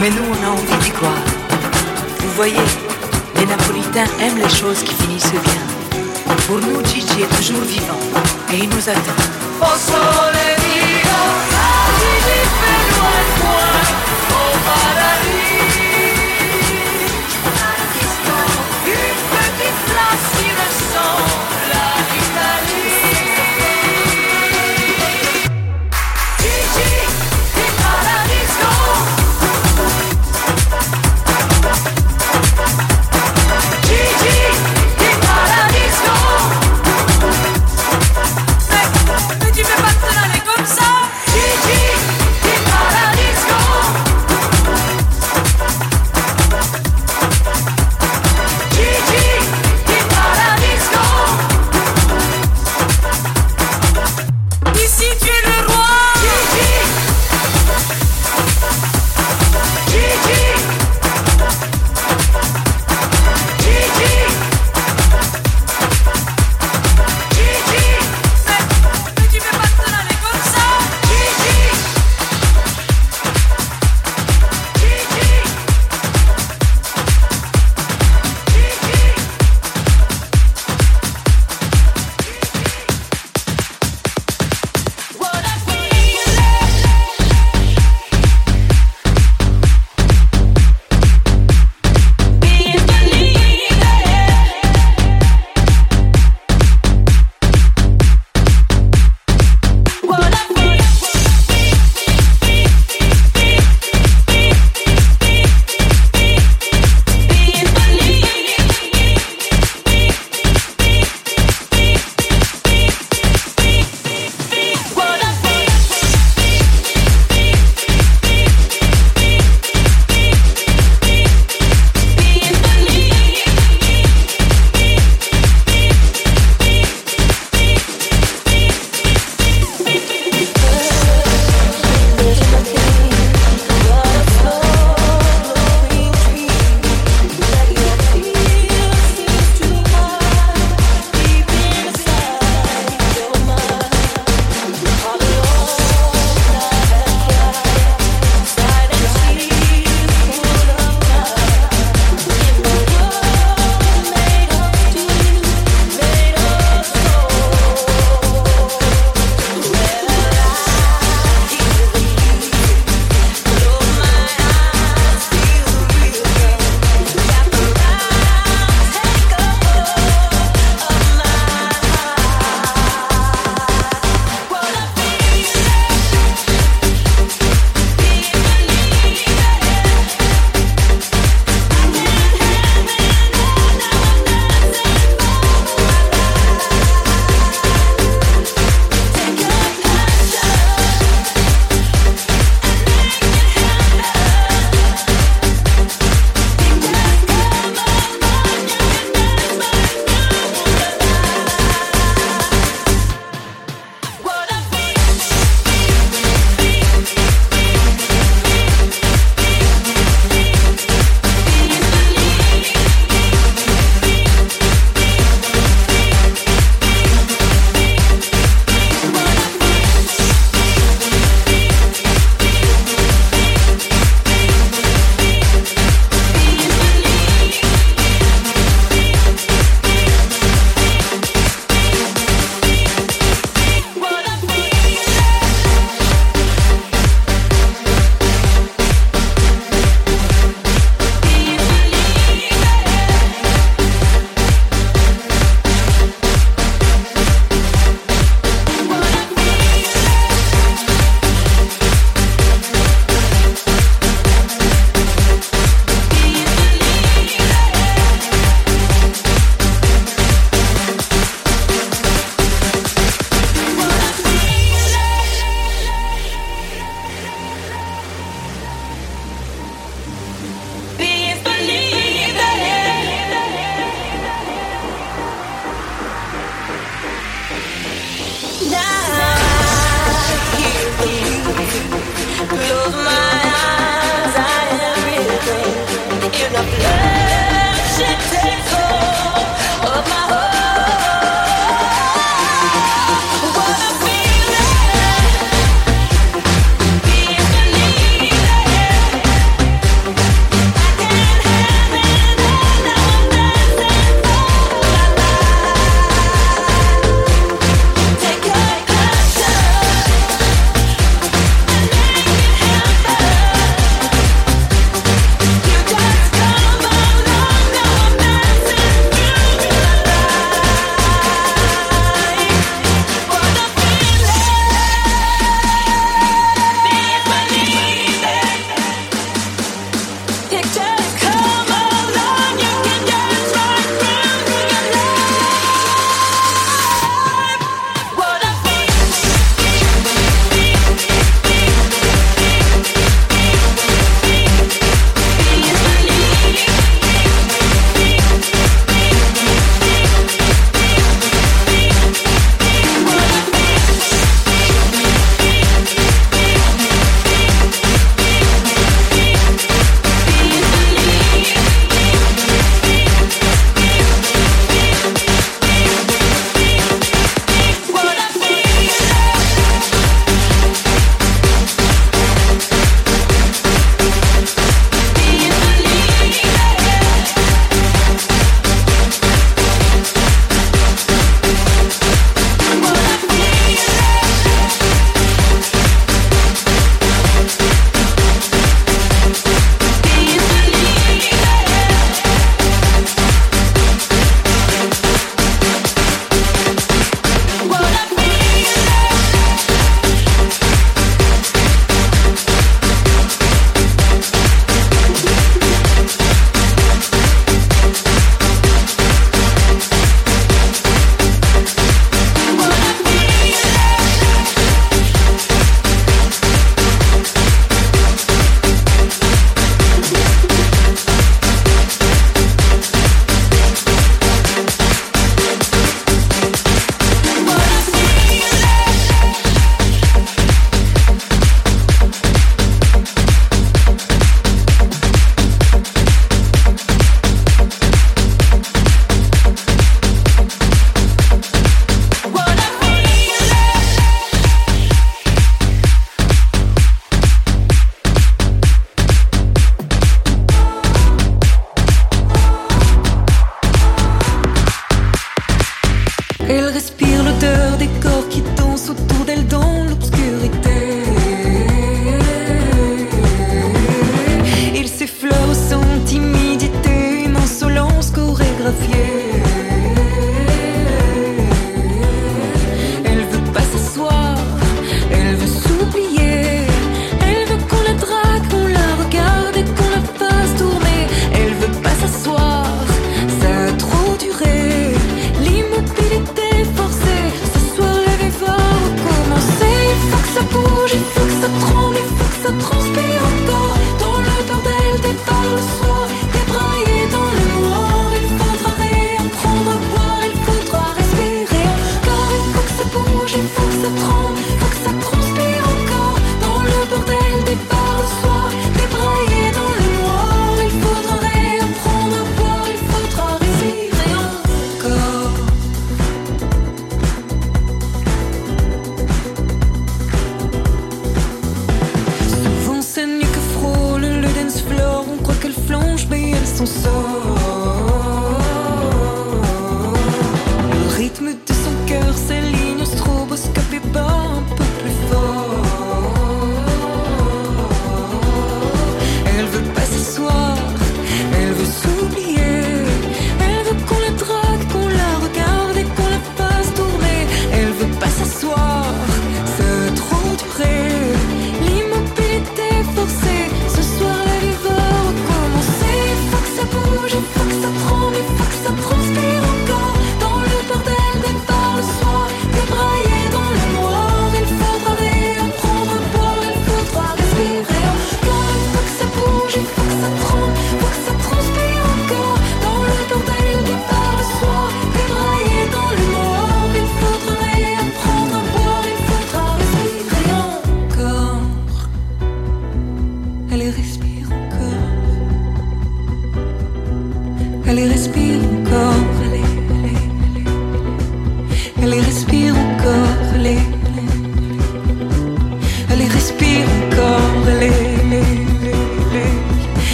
Mais nous, on a envie d'y croire. Vous voyez, les Napolitains aiment les choses qui finissent bien. Pour nous, Gigi est toujours vivant et il nous attend.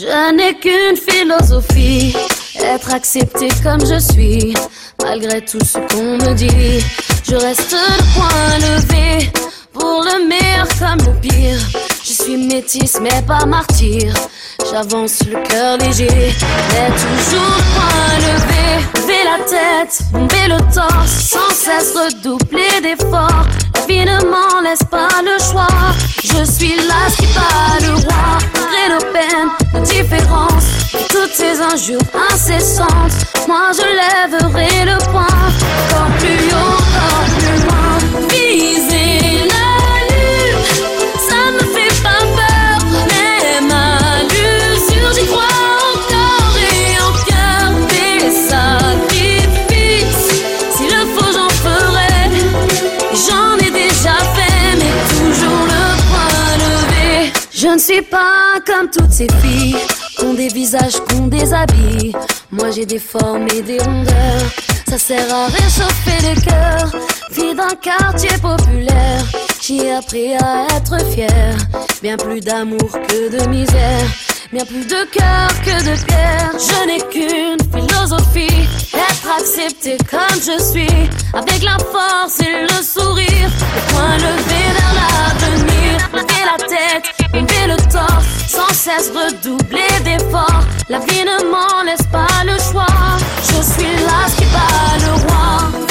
Je n'ai qu'une philosophie, être accepté comme je suis, malgré tout ce qu'on me dit. Je reste le point levé, pour le meilleur comme le pire. Je suis métisse mais pas martyr. J'avance le cœur léger, mais toujours point levé. Lever la tête, bomber le torse, sans cesse redoubler d'efforts. La ne m'en laisse pas le choix. Je suis là, qui bat le roi. Malgré nos peines, nos différences, toutes ces injures incessantes. Moi je lèverai le poing, encore plus haut, encore plus Je ne suis pas comme toutes ces filles, ont des visages, qu'on des habits. Moi j'ai des formes et des rondeurs. Ça sert à réchauffer les cœurs. Fille d'un quartier populaire, j'ai appris à être fier. Bien plus d'amour que de misère. Bien plus de cœur que de pierre. Je n'ai qu'une philosophie. Être accepté comme je suis. Avec la force et le sourire. Le point levé vers l'avenir. Lever la tête, lever le torse. Sans cesse redoubler d'efforts. La vie ne m'en laisse pas le choix. Je suis là, qui bat le roi.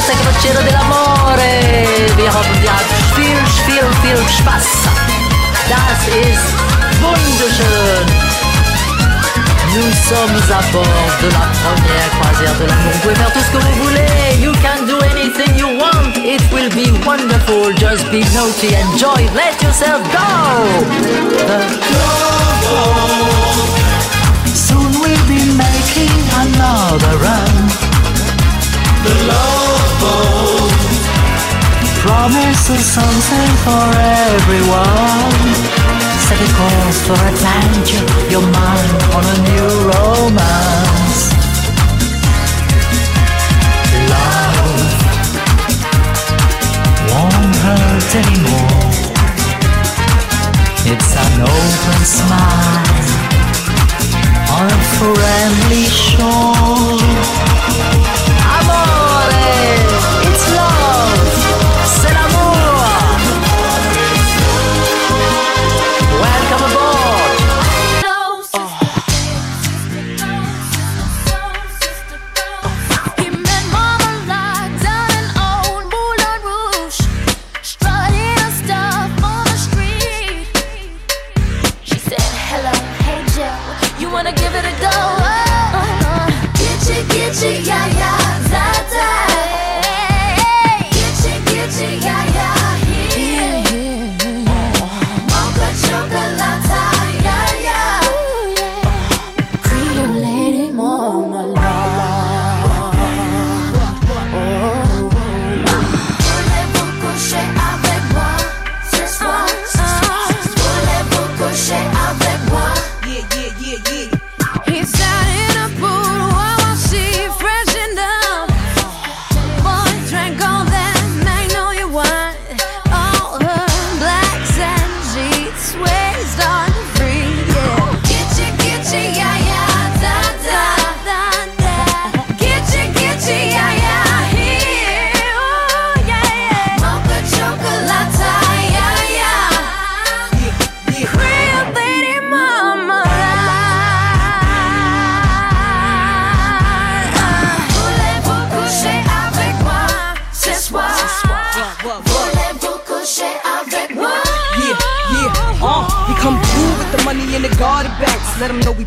Questa crociera dell'amore! Wir ihr habt viel, viel, viel Spaß! Das ist wunderschön! Nous sommes à bord de la première croisière de l'amour. Vous pouvez faire tout ce que vous voulez. You can do anything you want. It will be wonderful. Just be naughty, enjoy, let yourself go. The. Soon we'll be making another run. The love promises something for everyone. Set a course for adventure, your mind on a new romance. Love won't hurt anymore. It's an open smile on a friendly shore.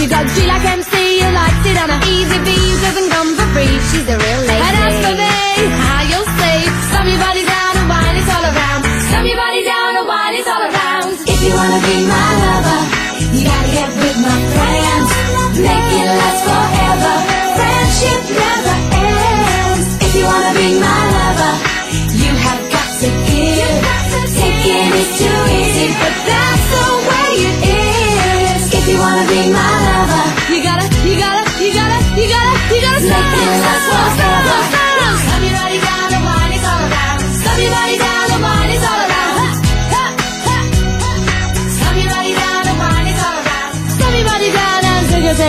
she got She like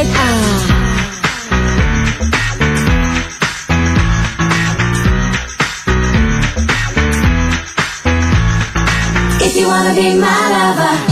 If you wanna be my lover.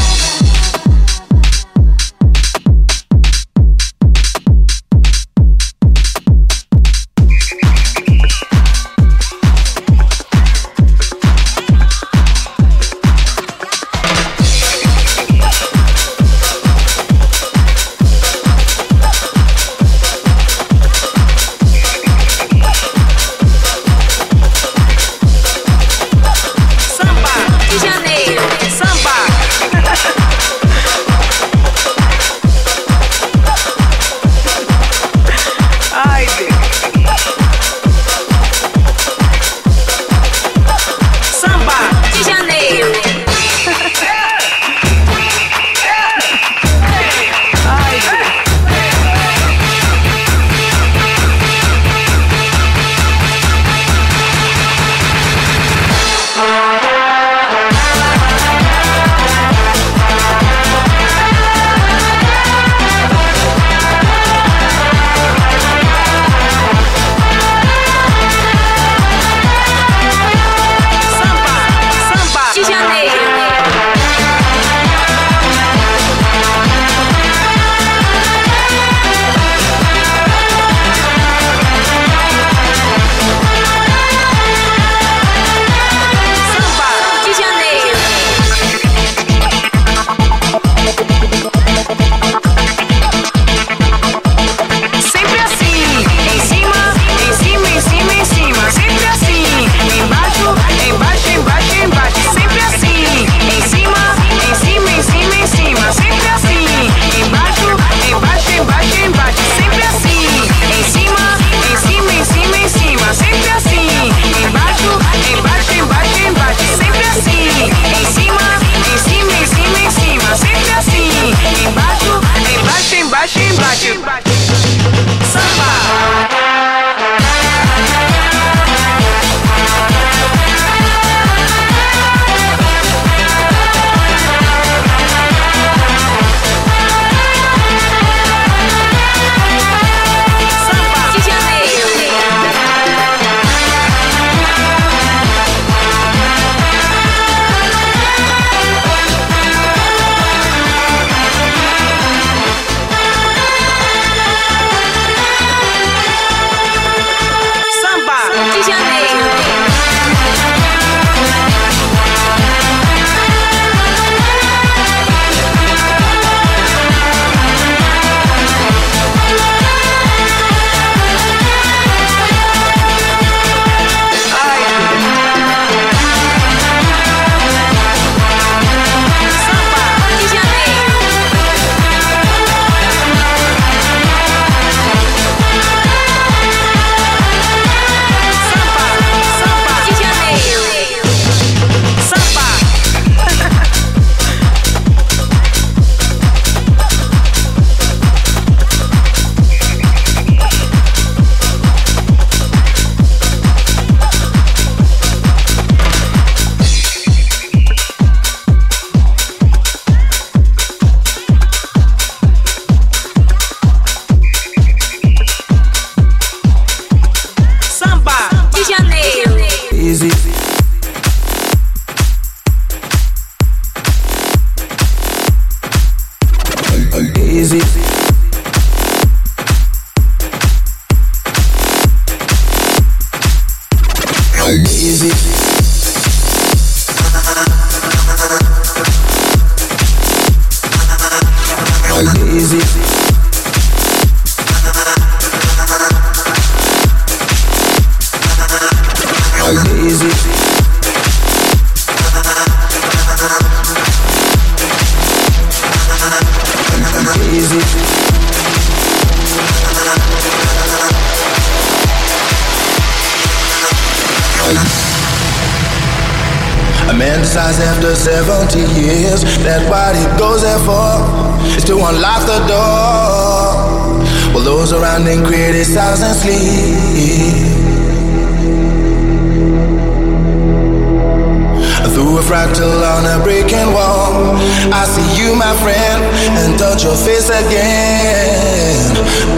A fractal on a breaking wall, I see you, my friend, and touch your face again.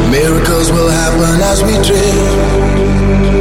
Miracles will happen as we drift.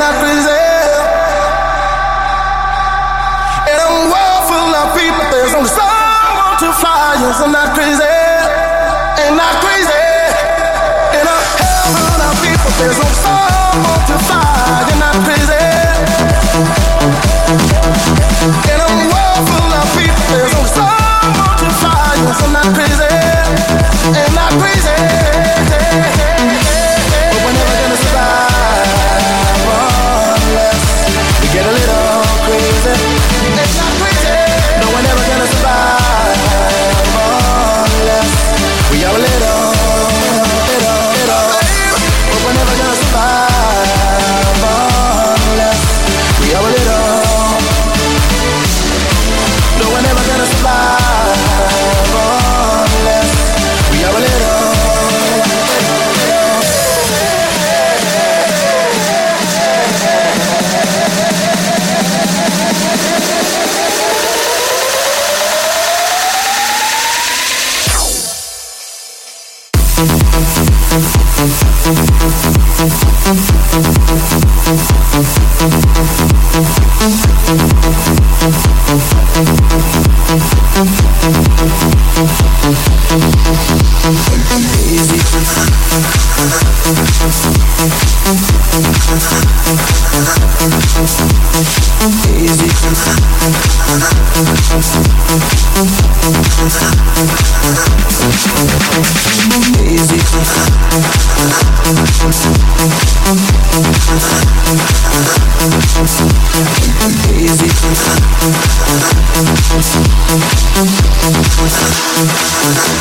Survive dance,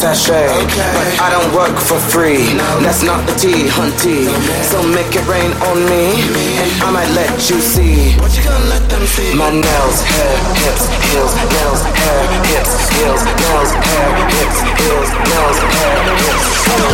then sashay. But I don't work for free. No. That's not the tea, hunty. So make it rain on me, and I might let you see. What you gonna let them see? My nails, hair, hips, heels, nails, hair, hips, heels, nails, hair, hips, heels, nails, hair, hips, heels,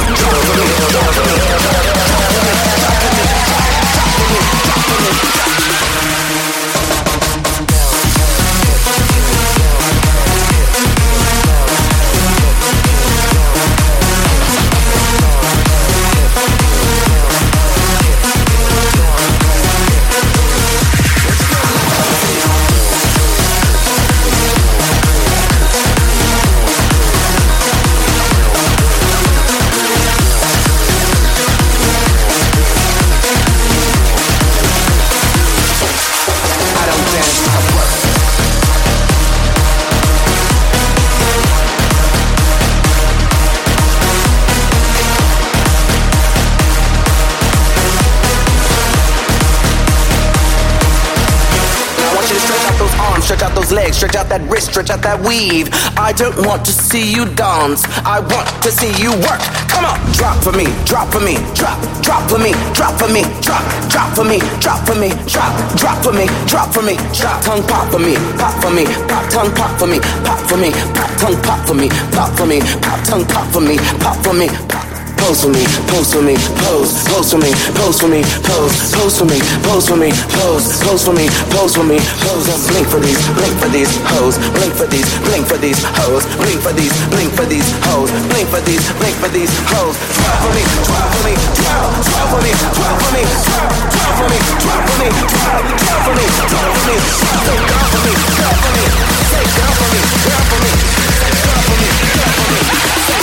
legs, stretch out that wrist, stretch out that weave. I don't want to see you dance, I want to see you work. Come on, drop for me, drop for me, drop, drop for me, drop for me, drop, drop for me, drop for me, drop, drop for me, drop for me, drop, tongue pop for me, pop for me, pop tongue pop for me, pop for me, pop tongue pop for me, pop for me, pop tongue pop for me, pop for me, pop Pose for me, pose for me, pose, pose for me, pose for me, pose, pose for me, pose for me, pose, pose for me, pose for me, pose. Blink for these, blink for these hoes, blink for these, blink for these hoes, blink for these, blink for these hoes, blink for these, blink for these hoes. Drop for me, drop for me, drop, drop for me, drop for me, drop, drop for me, drop for me, drop, drop for me, drop for me, take off for me, drop for me, take off for me, drop for me, take off for me, drop for me, take off for me,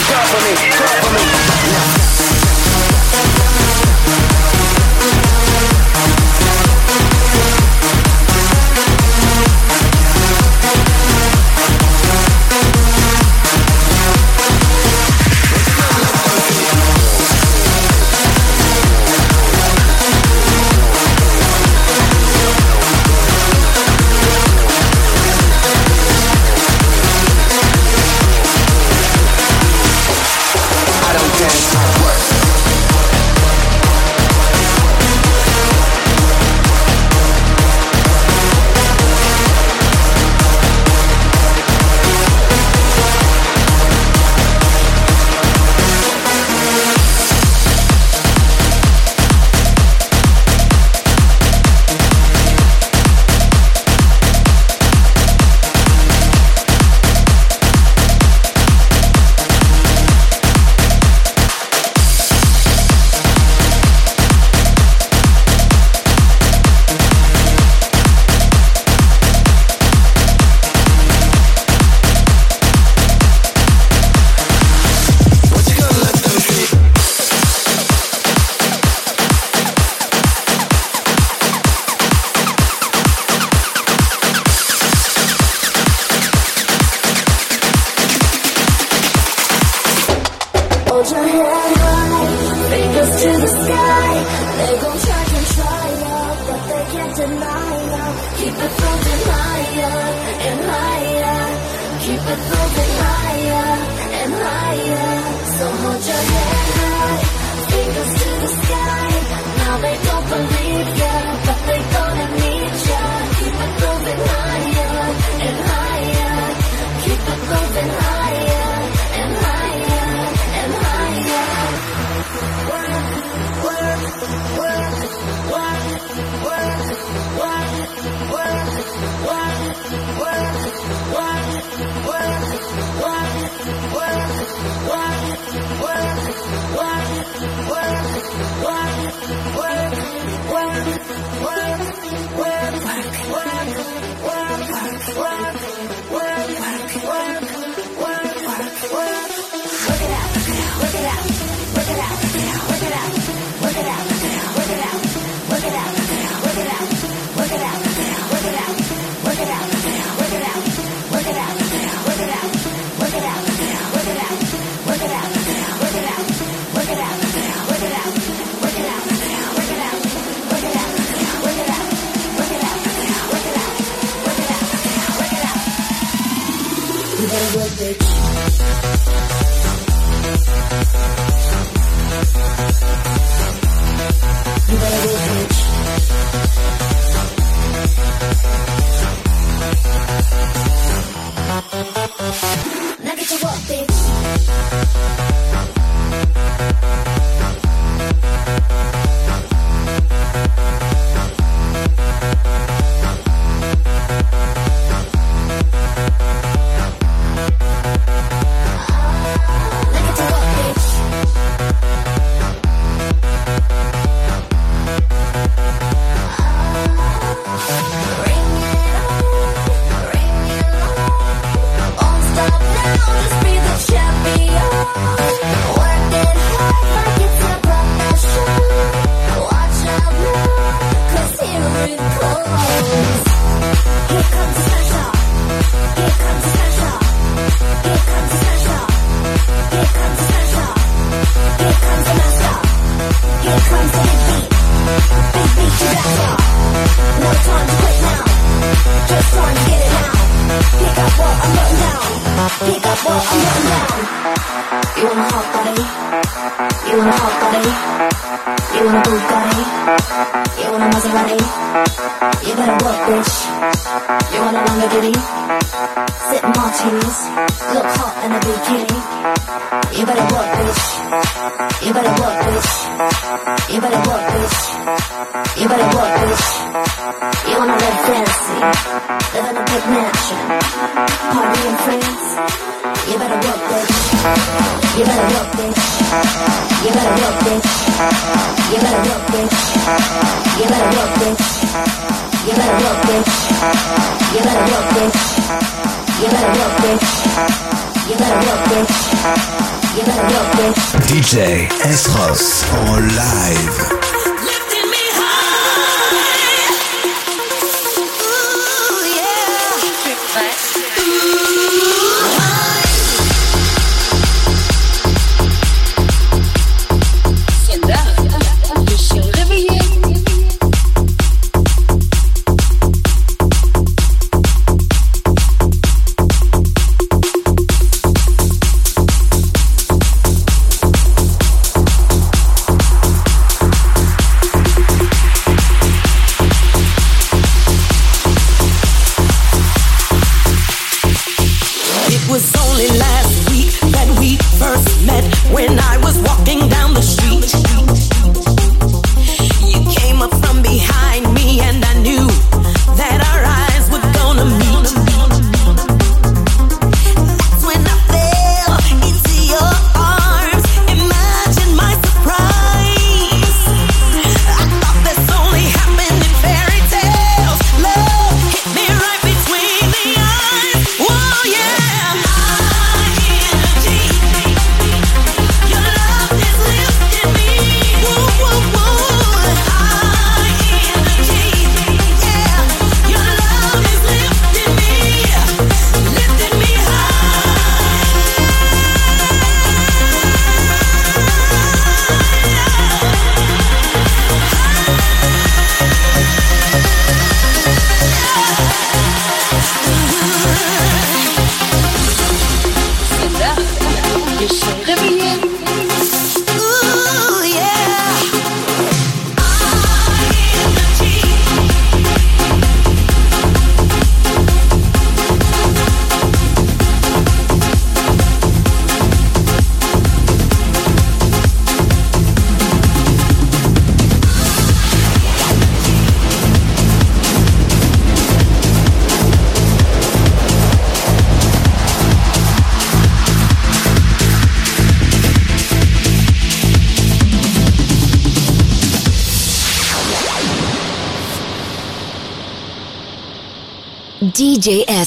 drop for me.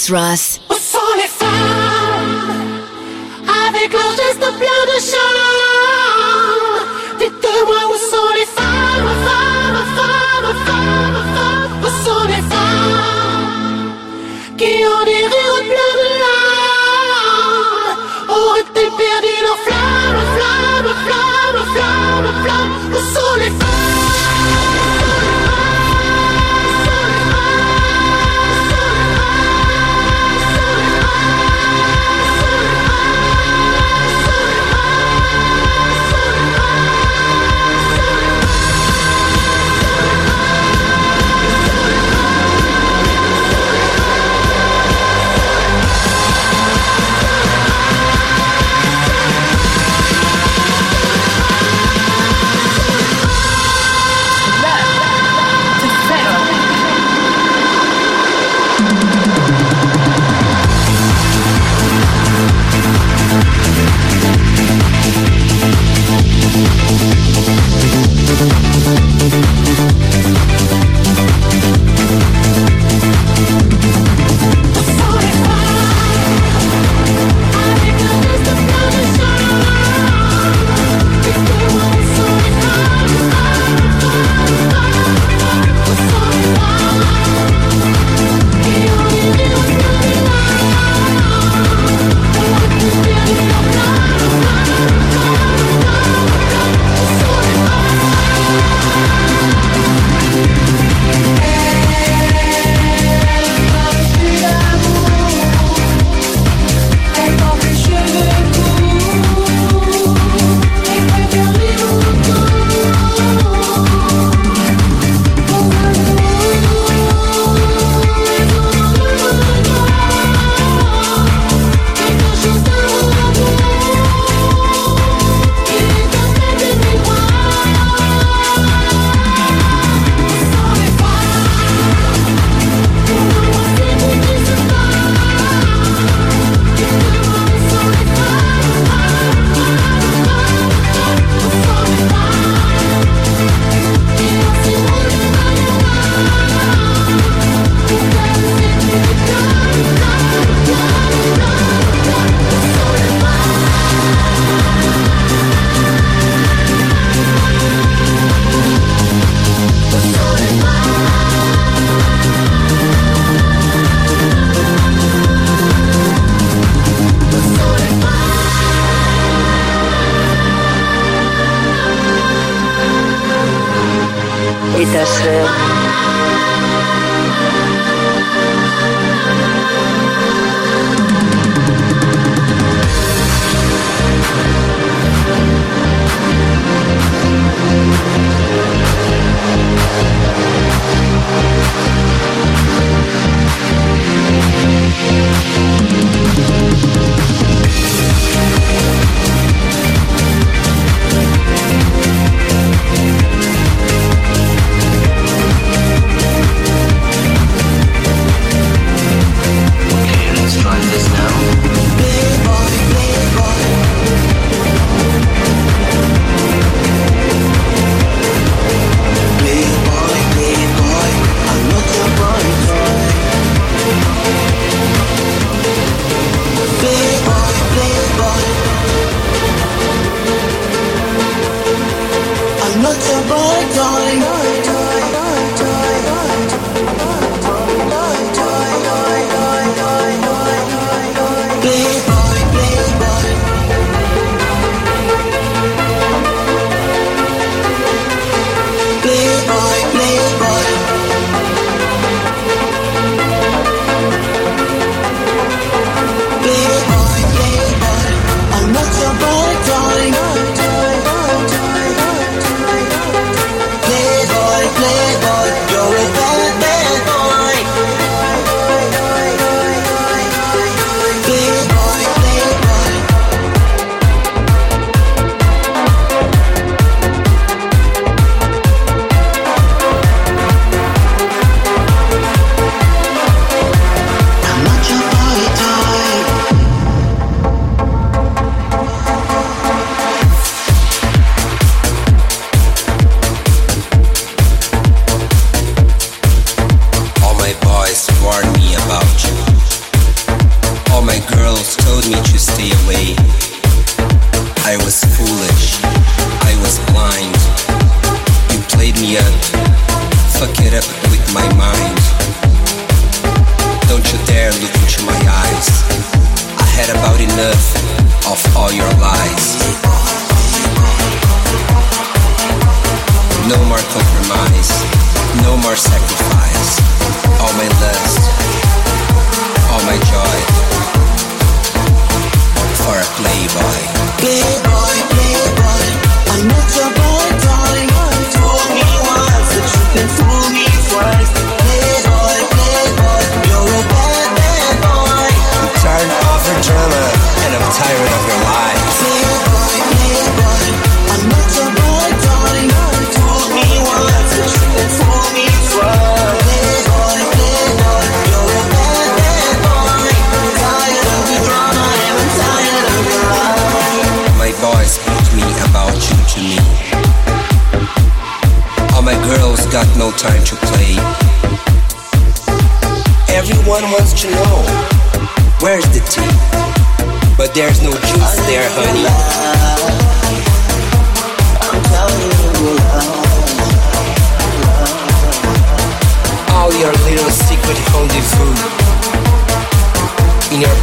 DJ S. Ross. Sont les femmes avec leurs gestes pleins de charme Dites-moi où sont les femmes, femmes, femmes, femmes, femmes Où sont les femmes qui ont des rires pleins de larmes Auraient-elles perdu leur flamme, flamme, flamme, flamme, flamme Où sont les femmes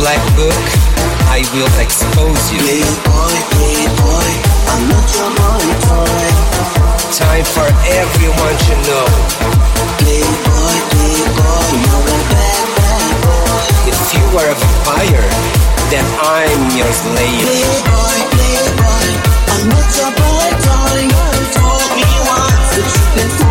black book, I will expose you. Little boy, little boy, I'm not your money toy. Time for everyone to know. Little boy, little boy, you're a bad, bad boy. If you are a fire, then I'm your slave. Little boy, little boy, I'm not your boy toy. Told me once that you've been.